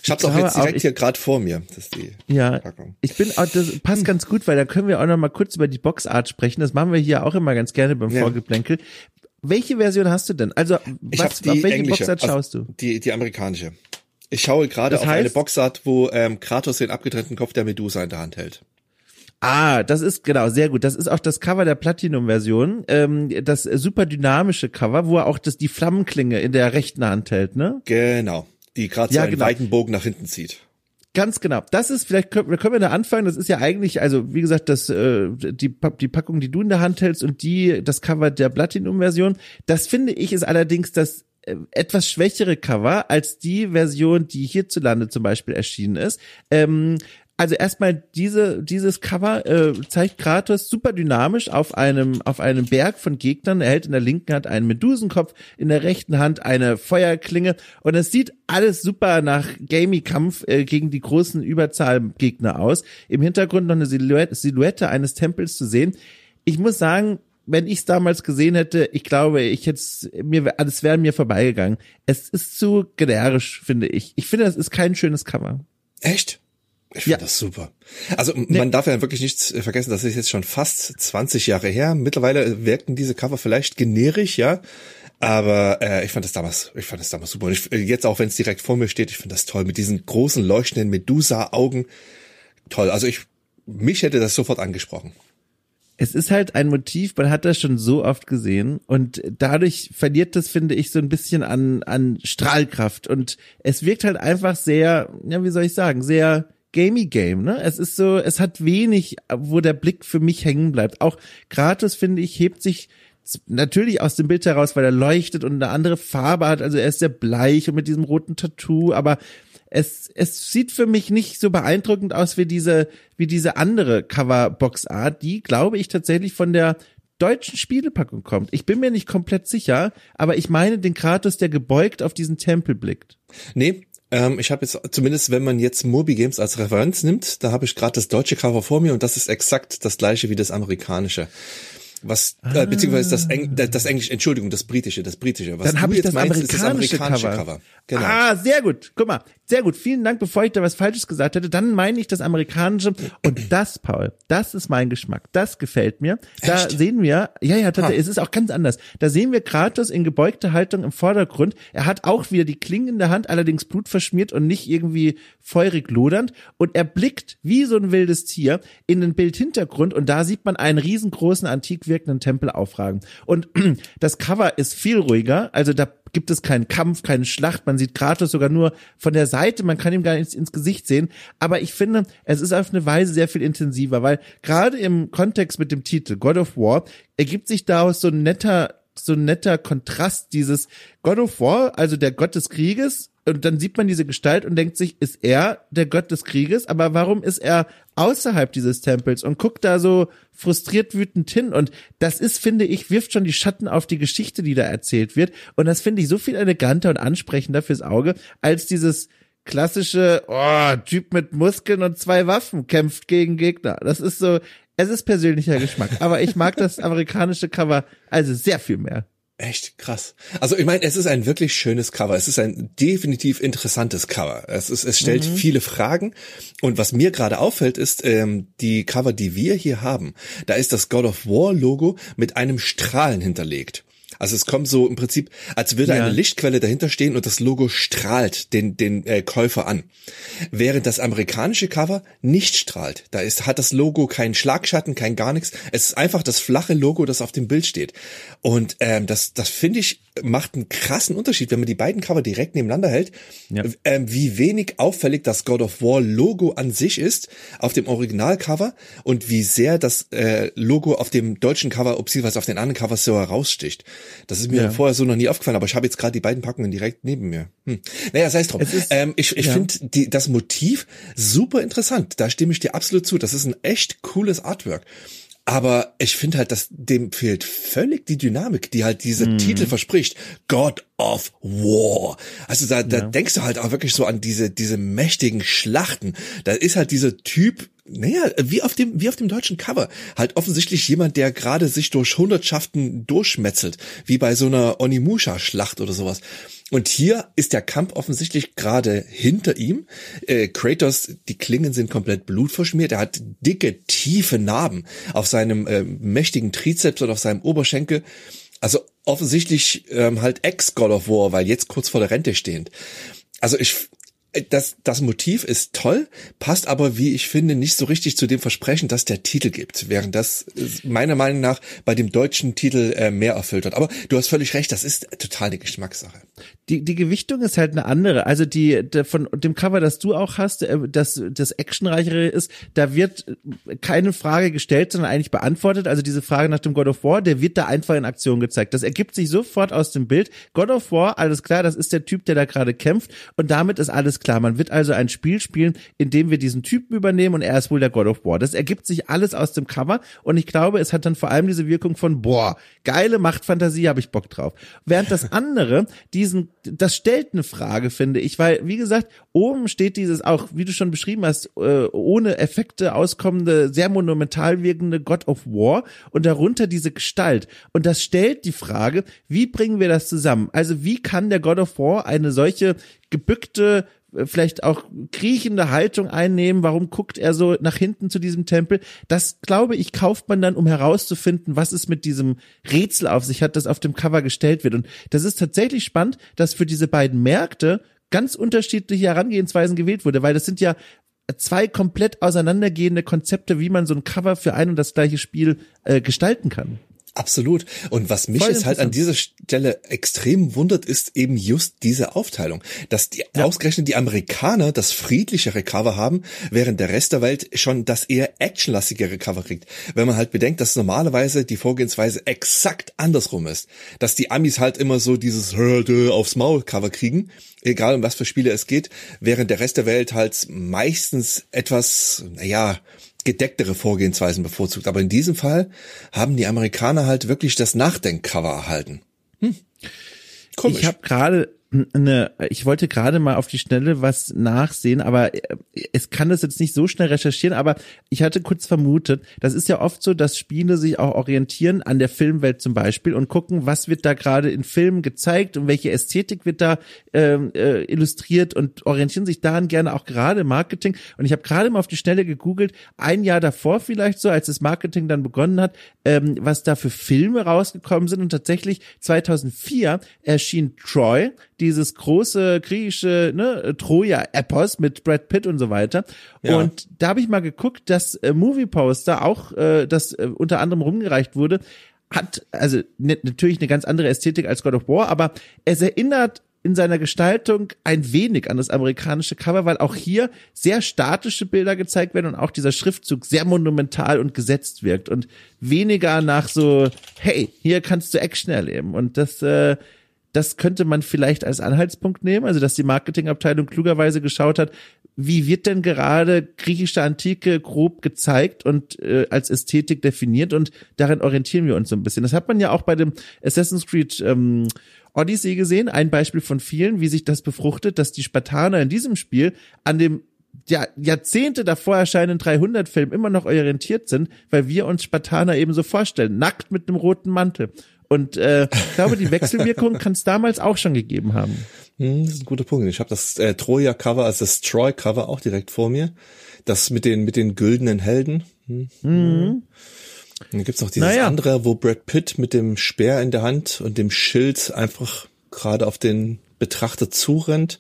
Ich hab's auch glaube jetzt auch, direkt ich- hier gerade vor mir. Das ist die Ja, Packung. ich bin, auch, das passt ganz gut, weil da können wir auch noch mal kurz über die Boxart sprechen. Das machen wir hier auch immer ganz gerne beim Ja. Vorgeplänkel. Welche Version hast du denn? Also, Ich was, die auf welche englische, Boxart also schaust du? Die, die amerikanische. Ich schaue gerade Das auf eine heißt- Boxart, wo ähm, Kratos den abgetrennten Kopf der Medusa in der Hand hält. Ah, das ist genau sehr gut. Das ist auch das Cover der Platinum-Version, ähm, das super dynamische Cover, wo er auch das die Flammenklinge in der rechten Hand hält, ne? Genau. Die gerade Ja, so einen genau. weiten Bogen nach hinten zieht. Ganz genau. Das ist vielleicht können, können wir da anfangen. Das ist ja eigentlich, also wie gesagt, das äh, die die Packung, die du in der Hand hältst und die das Cover der Platinum-Version. Das finde ich ist allerdings das äh, etwas schwächere Cover als die Version, die hierzulande zum Beispiel erschienen ist. Ähm, also erstmal diese dieses Cover äh, zeigt Kratos super dynamisch auf einem auf einem Berg von Gegnern. Er hält in der linken Hand einen Medusenkopf, in der rechten Hand eine Feuerklinge und es sieht alles super nach Gamey-Kampf äh, gegen die großen Überzahlgegner aus. Im Hintergrund noch eine Silhouette, Silhouette eines Tempels zu sehen. Ich muss sagen, wenn ich es damals gesehen hätte, ich glaube, ich hätte mir alles wäre mir vorbeigegangen. Es ist zu generisch, finde ich. Ich finde, das ist kein schönes Cover. Echt? Ich Ja. finde das super. Also man darf ja wirklich nicht äh, vergessen, das ist jetzt schon fast 20 Jahre her. Mittlerweile wirken diese Cover vielleicht generisch, ja. Aber äh, ich fand das damals, ich fand das damals super. Und ich, äh, jetzt auch, wenn es direkt vor mir steht, ich finde das toll mit diesen großen leuchtenden Medusa-Augen. Toll. Also ich, mich hätte das sofort angesprochen. Es ist halt ein Motiv, man hat das schon so oft gesehen und dadurch verliert das, finde ich, so ein bisschen an, an Strahlkraft und es wirkt halt einfach sehr, ja, wie soll ich sagen, sehr gamey game, ne? Es ist so, es hat wenig, wo der Blick für mich hängen bleibt. Auch Gratis, finde ich, hebt sich natürlich aus dem Bild heraus, weil er leuchtet und eine andere Farbe hat, also er ist sehr bleich und mit diesem roten Tattoo, aber es, es sieht für mich nicht so beeindruckend aus wie diese, wie diese andere Coverbox-Art, die, glaube ich, tatsächlich von der deutschen Spielepackung kommt. Ich bin mir nicht komplett sicher, aber ich meine den Kratos, der gebeugt auf diesen Tempel blickt. Nee, ähm, ich habe jetzt, zumindest wenn man jetzt Moby Games als Referenz nimmt, da habe ich gerade das deutsche Cover vor mir und das ist exakt das gleiche wie das amerikanische. Was, äh, beziehungsweise das, Eng, das Englisch, Entschuldigung, das britische, das britische. Was Dann habe ich das meinst, amerikanische, ist das amerikanische Cover. Cover. Genau. Ah, sehr gut. Guck mal, sehr gut. Vielen Dank, bevor ich da was Falsches gesagt hätte. Dann meine ich das amerikanische. Und das, Paul, das ist mein Geschmack. Das gefällt mir. Da Echt? sehen wir, ja, ja, tatsächlich, es ist auch ganz anders. Da sehen wir Kratos in gebeugter Haltung im Vordergrund. Er hat auch wieder die Klinge in der Hand, allerdings blutverschmiert und nicht irgendwie feurig lodernd. Und er blickt wie so ein wildes Tier in den Bildhintergrund und da sieht man einen riesengroßen, antik wirkenden Tempel aufragen. Und das Cover ist viel ruhiger. Also da gibt es keinen Kampf, keine Schlacht. Man sieht Kratos sogar nur von der Seite. Man kann ihm gar nicht ins Gesicht sehen. Aber ich finde, es ist auf eine Weise sehr viel intensiver, weil gerade im Kontext mit dem Titel God of War ergibt sich daraus so ein netter so ein netter Kontrast dieses God of War, also der Gott des Krieges, und dann sieht man diese Gestalt und denkt sich, ist er der Gott des Krieges? Aber warum ist er außerhalb dieses Tempels und guckt da so frustriert wütend hin? Und das ist, finde ich, wirft schon die Schatten auf die Geschichte, die da erzählt wird. Und das finde ich so viel eleganter und ansprechender fürs Auge, als dieses klassische, oh, Typ mit Muskeln und zwei Waffen kämpft gegen Gegner. Das ist so, es ist persönlicher Geschmack. Aber ich mag das amerikanische Cover also sehr viel mehr. Echt krass. Also ich meine, es ist ein wirklich schönes Cover. Es ist ein definitiv interessantes Cover. Es, ist, es stellt viele Fragen. Und was mir gerade auffällt, ist ähm, die Cover, die wir hier haben. Da ist das God of War Logo mit einem Strahlen hinterlegt. Also es kommt so im Prinzip, als würde Ja. eine Lichtquelle dahinter stehen und das Logo strahlt den, den äh, Käufer an. Während das amerikanische Cover nicht strahlt. Da ist, hat das Logo keinen Schlagschatten, kein gar nichts. Es ist einfach das flache Logo, das auf dem Bild steht. Und ähm, das, das finde ich, macht einen krassen Unterschied, wenn man die beiden Cover direkt nebeneinander hält, Ja. ähm, wie wenig auffällig das God of War Logo an sich ist auf dem Originalcover und wie sehr das äh, Logo auf dem deutschen Cover, beziehungsweise auf den anderen Covers so heraussticht. Das ist mir Ja. vorher so noch nie aufgefallen, aber ich habe jetzt gerade die beiden Packungen direkt neben mir. Hm. Naja, sei es drum. Ist- ähm, ich ich ja. finde das Motiv super interessant. Da stimme ich dir absolut zu. Das ist ein echt cooles Artwork. Aber ich finde halt, dass dem fehlt völlig die Dynamik, die halt diese Mhm. Titel verspricht. God of War. Also da, da denkst du halt auch wirklich so an diese, diese mächtigen Schlachten. Da ist halt dieser Typ, naja, wie auf dem, wie auf dem deutschen Cover. Halt offensichtlich jemand, der gerade sich durch Hundertschaften durchmetzelt. Wie bei so einer Onimusha-Schlacht oder sowas. Und hier ist der Kampf offensichtlich gerade hinter ihm. Äh, Kratos, die Klingen sind komplett blutverschmiert. Er hat dicke, tiefe Narben auf seinem äh, mächtigen Trizeps und auf seinem Oberschenkel. Also offensichtlich ähm, halt Ex-God of War, weil jetzt kurz vor der Rente stehend. Also ich, das, das Motiv ist toll, passt aber, wie ich finde, nicht so richtig zu dem Versprechen, das der Titel gibt, während das äh, meiner Meinung nach bei dem deutschen Titel äh, mehr erfüllt hat. Aber du hast völlig recht, das ist total eine Geschmackssache. die, die Gewichtung ist halt eine andere. Also die, der, von dem Cover, das du auch hast, äh, das, das actionreichere ist, da wird äh, keine Frage gestellt, sondern eigentlich beantwortet. Also diese Frage nach dem God of War, der wird da einfach in Aktion gezeigt. Das ergibt sich sofort aus dem Bild. God of War, alles klar, das ist der Typ, der da gerade kämpft. Und damit ist alles klar. Man wird also ein Spiel spielen, in dem wir diesen Typen übernehmen und er ist wohl der God of War. Das ergibt sich alles aus dem Cover. Und ich glaube, es hat dann vor allem diese Wirkung von, boah, geile Machtfantasie, habe ich Bock drauf. Während das andere, diesen, das stellt eine Frage, finde ich, weil, wie gesagt, oben steht dieses auch, wie du schon beschrieben hast, äh, ohne Effekte auskommende, sehr monumental wirkende God of War und darunter diese Gestalt. Und das stellt die Frage, wie bringen wir das zusammen? Also wie kann der God of War eine solche gebückte, äh, vielleicht auch kriechende Haltung einnehmen. Warum guckt er so nach hinten zu diesem Tempel? Das, glaube ich, kauft man dann, um herauszufinden, was es mit diesem Rätsel auf sich hat, das auf dem Cover gestellt wird. Und das ist tatsächlich spannend, dass für diese beiden Märkte ganz unterschiedliche Herangehensweisen gewählt wurde, weil das sind ja zwei komplett auseinandergehende Konzepte, wie man so ein Cover für ein und das gleiche Spiel äh, gestalten kann. Absolut. Und was mich Voll jetzt halt an dieser Stelle extrem wundert, ist eben just diese Aufteilung. Dass die ausgerechnet die Amerikaner das friedlichere Cover haben, während der Rest der Welt schon das eher actionlastigere Cover kriegt. Wenn man halt bedenkt, dass normalerweise die Vorgehensweise exakt andersrum ist. Dass die Amis halt immer so dieses Hörde aufs Maul Cover kriegen, egal um was für Spiele es geht, während der Rest der Welt halt meistens etwas, naja, gedecktere Vorgehensweisen bevorzugt. Aber in diesem Fall haben die Amerikaner halt wirklich das Nachdenkcover erhalten. Hm. Komisch. Ich habe gerade eine, ich wollte gerade mal auf die Schnelle was nachsehen, aber äh, es kann das jetzt nicht so schnell recherchieren, aber ich hatte kurz vermutet, das ist ja oft so, dass Spiele sich auch orientieren an der Filmwelt zum Beispiel und gucken, was wird da gerade in Filmen gezeigt und welche Ästhetik wird da ähm, äh, illustriert und orientieren sich daran gerne auch gerade Marketing. Und ich habe gerade mal auf die Schnelle gegoogelt, ein Jahr davor vielleicht so, als das Marketing dann begonnen hat, ähm, was da für Filme rausgekommen sind und tatsächlich 2004 erschien Troy, dieses große griechische ne, Troja-Epos mit Brad Pitt und so weiter. Ja. Und da habe ich mal geguckt, dass äh, Movie Poster auch, äh, das äh, unter anderem rumgereicht wurde, hat also ne, natürlich eine ganz andere Ästhetik als God of War, aber es erinnert in seiner Gestaltung ein wenig an das amerikanische Cover, weil auch hier sehr statische Bilder gezeigt werden und auch dieser Schriftzug sehr monumental und gesetzt wirkt und weniger nach so, hey, hier kannst du Action erleben. Und das, äh, das könnte man vielleicht als Anhaltspunkt nehmen, also dass die Marketingabteilung klugerweise geschaut hat, wie wird denn gerade griechische Antike grob gezeigt und äh, als Ästhetik definiert und darin orientieren wir uns so ein bisschen. Das hat man ja auch bei dem Assassin's Creed ähm, Odyssey gesehen, ein Beispiel von vielen, wie sich das befruchtet, dass die Spartaner in diesem Spiel an dem ja, Jahrzehnte davor erscheinenden 300-Film immer noch orientiert sind, weil wir uns Spartaner eben so vorstellen, nackt mit einem roten Mantel. Und äh, ich glaube, die Wechselwirkung kann es damals auch schon gegeben haben. Hm, das ist ein guter Punkt. Ich habe das äh, Troja-Cover, also das Troy-Cover auch direkt vor mir. Das mit den mit den güldenen Helden. Hm. Und dann gibt's noch dieses Naja. andere, wo Brad Pitt mit dem Speer in der Hand und dem Schild einfach gerade auf den Betrachter zurennt.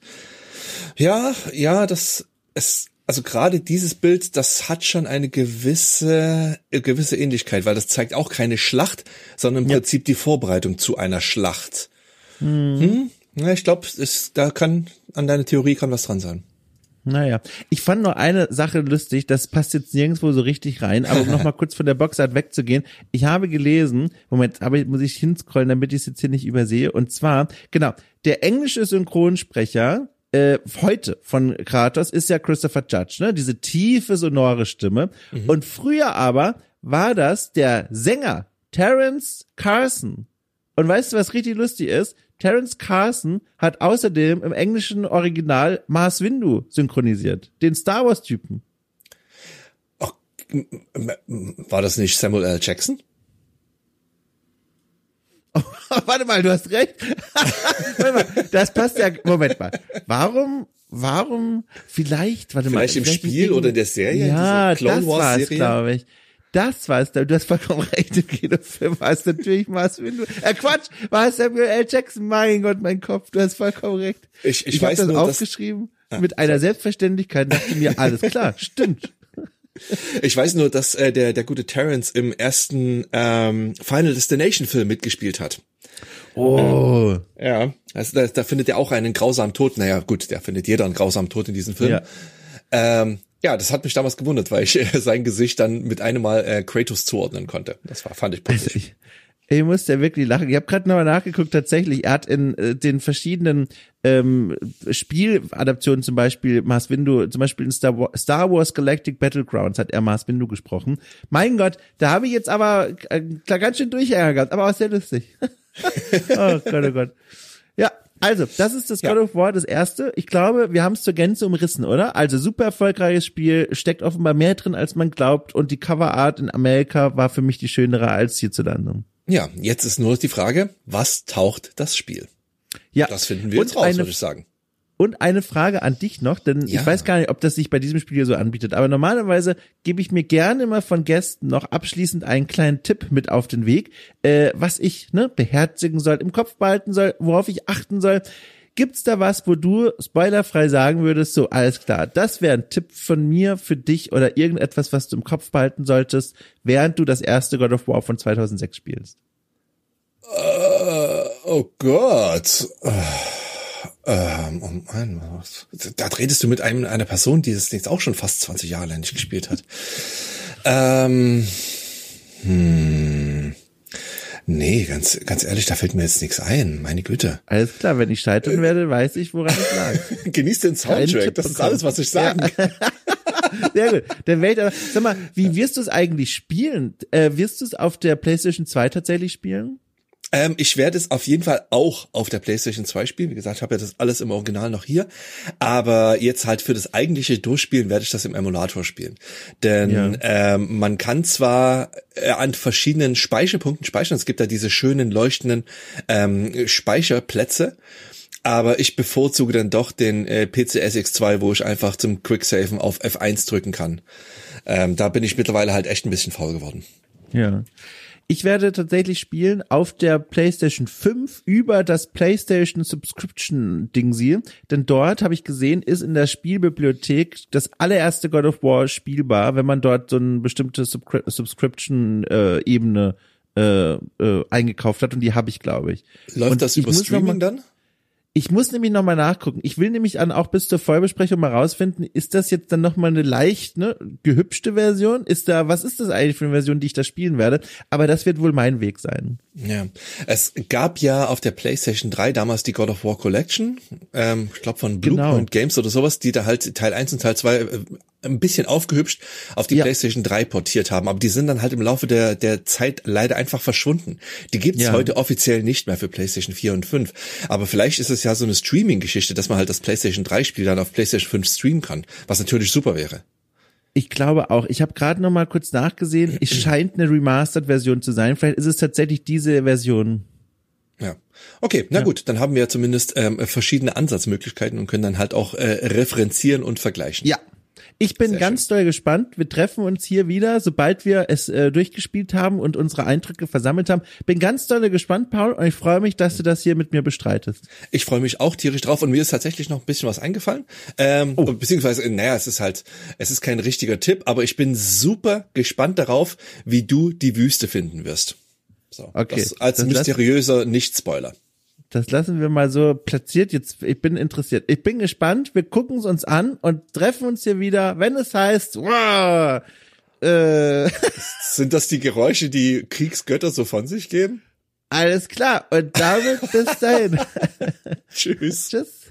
Ja, ja, das es also gerade dieses Bild, das hat schon eine gewisse äh, gewisse Ähnlichkeit, weil das zeigt auch keine Schlacht, sondern im Ja. Prinzip die Vorbereitung zu einer Schlacht. Hm? Ja, ich glaube, da kann an deiner Theorie kann was dran sein. Naja, ich fand nur eine Sache lustig, das passt jetzt nirgendwo so richtig rein, aber um nochmal kurz von der Boxart wegzugehen, ich habe gelesen, Moment, aber muss ich hinscrollen, damit ich es jetzt hier nicht übersehe, und zwar, genau, der englische Synchronsprecher äh, heute von Kratos ist ja Christopher Judge, ne? Diese tiefe, sonore Stimme. Und früher aber war das der Sänger Terence Carson. Und weißt du, was richtig lustig ist? Terence Carson hat außerdem im englischen Original Mars Windu synchronisiert, den Star Wars Typen. War das nicht Samuel L. Jackson? warte mal, du hast recht. warte mal, das passt ja. Moment mal. Warum, warum, vielleicht, warte Vielleicht mal. im Spiel oder in der Serie, Ja, das Wars war's, Serie? glaube ich. Das war's. Du hast vollkommen recht. Im Kinofilm war es natürlich Mars Windu. Äh, Quatsch, war es Samuel L. Jackson. Mein Gott, mein Kopf. Du hast vollkommen recht. Ich- ich hab weiß das nur, dass- aufgeschrieben mit einer Selbstverständlichkeit. Dachte mir, alles klar, stimmt. Ich weiß nur, dass äh, der der gute Terrence im ersten ähm, Final Destination Film mitgespielt hat. Oh. Ja. Also da, da findet er auch einen grausamen Tod. Naja, gut, der findet jeder einen grausamen Tod in diesem Film. Ja. Ähm, ja, das hat mich damals gewundert, weil ich äh, sein Gesicht dann mit einem Mal äh, Kratos zuordnen konnte. Das war, fand ich putzig. Ich, muss ja wirklich lachen. Ich habe gerade nochmal nachgeguckt, tatsächlich, er hat in äh, den verschiedenen ähm, Spieladaptionen zum Beispiel Mars Windu, zum Beispiel in Star, Wa Star Wars Galactic Battlegrounds hat er Mars Windu gesprochen. Mein Gott, da habe ich jetzt aber äh, klar ganz schön durchgeärgert, aber auch sehr lustig. oh Gott, oh Gott. Ja, also, das ist das God of War, das erste. Ich glaube, wir haben es zur Gänze umrissen, oder? Also, super erfolgreiches Spiel, steckt offenbar mehr drin, als man glaubt und die Coverart in Amerika war für mich die schönere als hierzulande. Ja, jetzt ist nur noch die Frage, was taucht das Spiel? Ja. Das finden wir und jetzt raus, eine, würde ich sagen. Und eine Frage an dich noch, denn Ja. ich weiß gar nicht, ob das sich bei diesem Spiel hier so anbietet, aber normalerweise gebe ich mir gerne immer von Gästen noch abschließend einen kleinen Tipp mit auf den Weg, äh, was ich ne, beherzigen soll, im Kopf behalten soll, worauf ich achten soll. Gibt's da was, wo du spoilerfrei sagen würdest, so alles klar, das wäre ein Tipp von mir für dich oder irgendetwas, was du im Kopf behalten solltest, während du das erste God of War von 2006 spielst? Äh, oh Gott. Äh, ähm, oh Mann, da redest du mit einem, einer Person, die das jetzt auch schon fast 20 Jahre lang nicht gespielt hat. Ähm, hm, nee, ganz, ganz ehrlich, da fällt mir jetzt nichts ein. Meine Güte. Alles klar, wenn ich scheitern werde, weiß ich, woran es lag. Genieß den Soundtrack. Das ist alles, was ich sagen kann. Sehr gut. Der Welt, aber, sag mal, wie wirst du es eigentlich spielen? Äh, wirst du es auf der PlayStation 2 tatsächlich spielen? Ähm, ich werde es auf jeden Fall auch auf der PlayStation 2 spielen. Wie gesagt, ich habe ja das alles im Original noch hier. Aber jetzt halt für das eigentliche Durchspielen werde ich das im Emulator spielen. Denn Ja. ähm, man kann zwar äh, an verschiedenen Speicherpunkten speichern. Es gibt da diese schönen leuchtenden ähm, Speicherplätze. Aber ich bevorzuge dann doch den äh, PCSX2, wo ich einfach zum Quicksaven auf F1 drücken kann. Ähm, da bin ich mittlerweile halt echt ein bisschen faul geworden. Ja. Ich werde tatsächlich spielen auf der PlayStation 5 über das PlayStation Subscription Dingsi, denn dort habe ich gesehen, ist in der Spielbibliothek das allererste God of War spielbar, wenn man dort so eine bestimmte Subscri Subscription äh, Ebene äh, äh, eingekauft hat und die habe ich, glaube ich. Läuft Und das über Streaming mal- dann? Ich muss nämlich nochmal nachgucken. Ich will nämlich an auch bis zur Vollbesprechung mal rausfinden, ist das jetzt dann nochmal eine leicht, ne, gehübschte Version? Ist da, was ist das eigentlich für eine Version, die ich da spielen werde? Aber das wird wohl mein Weg sein. Ja, es gab ja auf der PlayStation 3 damals die God of War Collection, ähm, ich glaube von Bluepoint Genau. Games oder sowas, die da halt Teil 1 und Teil 2 äh, ein bisschen aufgehübscht auf die Ja. PlayStation 3 portiert haben, aber die sind dann halt im Laufe der, der Zeit leider einfach verschwunden. Die gibt's Ja. heute offiziell nicht mehr für PlayStation 4 und 5, aber vielleicht ist es ja so eine Streaming-Geschichte, dass man halt das PlayStation 3 Spiel dann auf PlayStation 5 streamen kann, was natürlich super wäre. Ich glaube auch. Ich habe gerade noch mal kurz nachgesehen. Es scheint eine Remastered-Version zu sein. Vielleicht ist es tatsächlich diese Version. Ja. Okay, na gut, dann haben wir zumindest ähm, verschiedene Ansatzmöglichkeiten und können dann halt auch äh, referenzieren und vergleichen. Ja. Ich bin Sehr ganz doll gespannt. Wir treffen uns hier wieder, sobald wir es äh, durchgespielt haben und unsere Eindrücke versammelt haben. Bin ganz doll gespannt, Paul, und ich freue mich, dass du das hier mit mir bestreitest. Ich freue mich auch tierisch drauf und mir ist tatsächlich noch ein bisschen was eingefallen. Ähm, Oh. Beziehungsweise, naja, es ist halt, es ist kein richtiger Tipp, aber ich bin super gespannt darauf, wie du die Wüste finden wirst. So, Okay. Das als Das mysteriöser Nicht-Spoiler. Das lassen wir mal so platziert. Jetzt, ich bin interessiert. Ich bin gespannt. Wir gucken es uns an und treffen uns hier wieder, wenn es heißt, wow, äh, Sind das die Geräusche, die Kriegsgötter so von sich geben? alles klar. Und damit bis dahin. Tschüss. Tschüss.